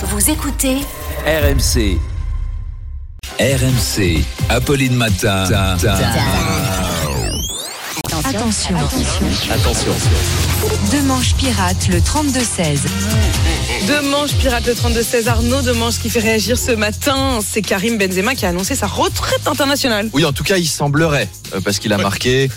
Vous écoutez RMC. RMC. Apolline Matin. Attention. Attention. Deux manches pirates, le 32-16. Deux manches pirates le 32-16 Arnaud, deux manches qui fait réagir ce matin. C'est Karim Benzema qui a annoncé sa retraite internationale. Oui, en tout cas, il semblerait, euh, parce qu'il a marqué.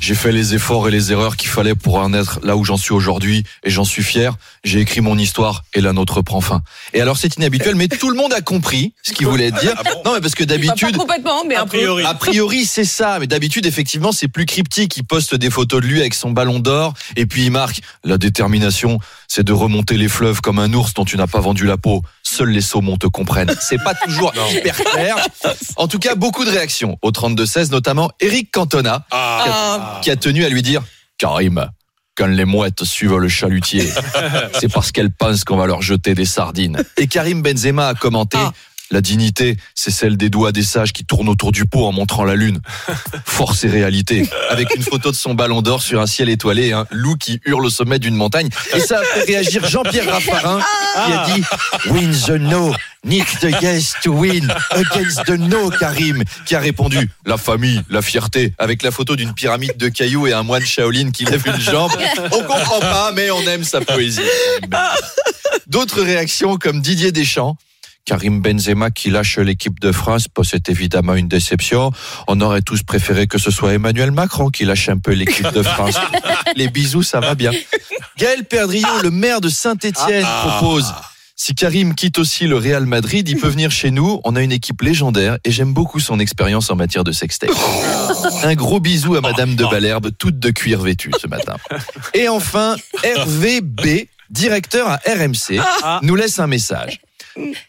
J'ai fait les efforts et les erreurs qu'il fallait pour en être là où j'en suis aujourd'hui et j'en suis fier. J'ai écrit mon histoire et la nôtre prend fin. Et alors c'est inhabituel, mais tout le monde a compris ce qu'il voulait dire. Non, mais parce que d'habitude, complètement, mais un peu. a priori c'est ça, mais d'habitude effectivement c'est plus cryptique. Il poste des photos de lui avec son ballon d'or et puis il marque la détermination, c'est de remonter les fleuves comme un ours dont tu n'as pas vendu la peau. Seuls les saumons te comprennent. C'est pas toujours hyper clair. En tout cas, beaucoup de réactions au 32-16, notamment Eric Cantona Ah, qui a tenu à lui dire Karim, quand les mouettes suivent le chalutier, c'est parce qu'elles pensent qu'on va leur jeter des sardines. Et Karim Benzema a commenté Ah. La dignité, c'est celle des doigts des sages qui tournent autour du pot en montrant la lune. Force et réalité. Avec une photo de son ballon d'or sur un ciel étoilé et un loup qui hurle au sommet d'une montagne. Et ça a fait réagir Jean-Pierre Raffarin qui a dit Win the no, need the yes to win against the no, Karim. Qui a répondu La famille, la fierté, avec la photo d'une pyramide de cailloux et un moine Shaolin qui lève une jambe. On comprend pas, mais on aime sa poésie. D'autres réactions comme Didier Deschamps. Karim Benzema qui lâche l'équipe de France, c'est évidemment une déception. On aurait tous préféré que ce soit Emmanuel Macron qui lâche un peu l'équipe de France. Les bisous, ça va bien. Gaël Perdriau, le maire de Saint-Étienne, propose si Karim quitte aussi le Real Madrid, il peut venir chez nous. On a une équipe légendaire et j'aime beaucoup son expérience en matière de sextape. Un gros bisou à Madame de Balherbe, toute de cuir vêtue ce matin. Et enfin, Hervé B, directeur à RMC, nous laisse un message.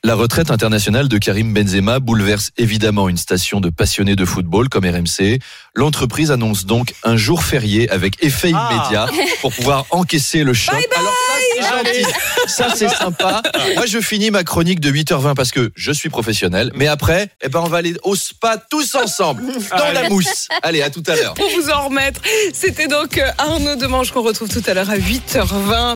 La retraite internationale de Karim Benzema bouleverse évidemment une station de passionnés de football comme RMC. L'entreprise annonce donc un jour férié avec effet immédiat pour pouvoir encaisser le choc. Alors ça c'est gentil, ça c'est sympa. Moi je finis ma chronique de 8h20 parce que je suis professionnel, mais après, eh ben on va aller au spa tous ensemble dans la mousse. Allez, à tout à l'heure. pour vous en remettre, c'était donc euh, Arnaud Demange qu'on retrouve tout à l'heure à 8h20.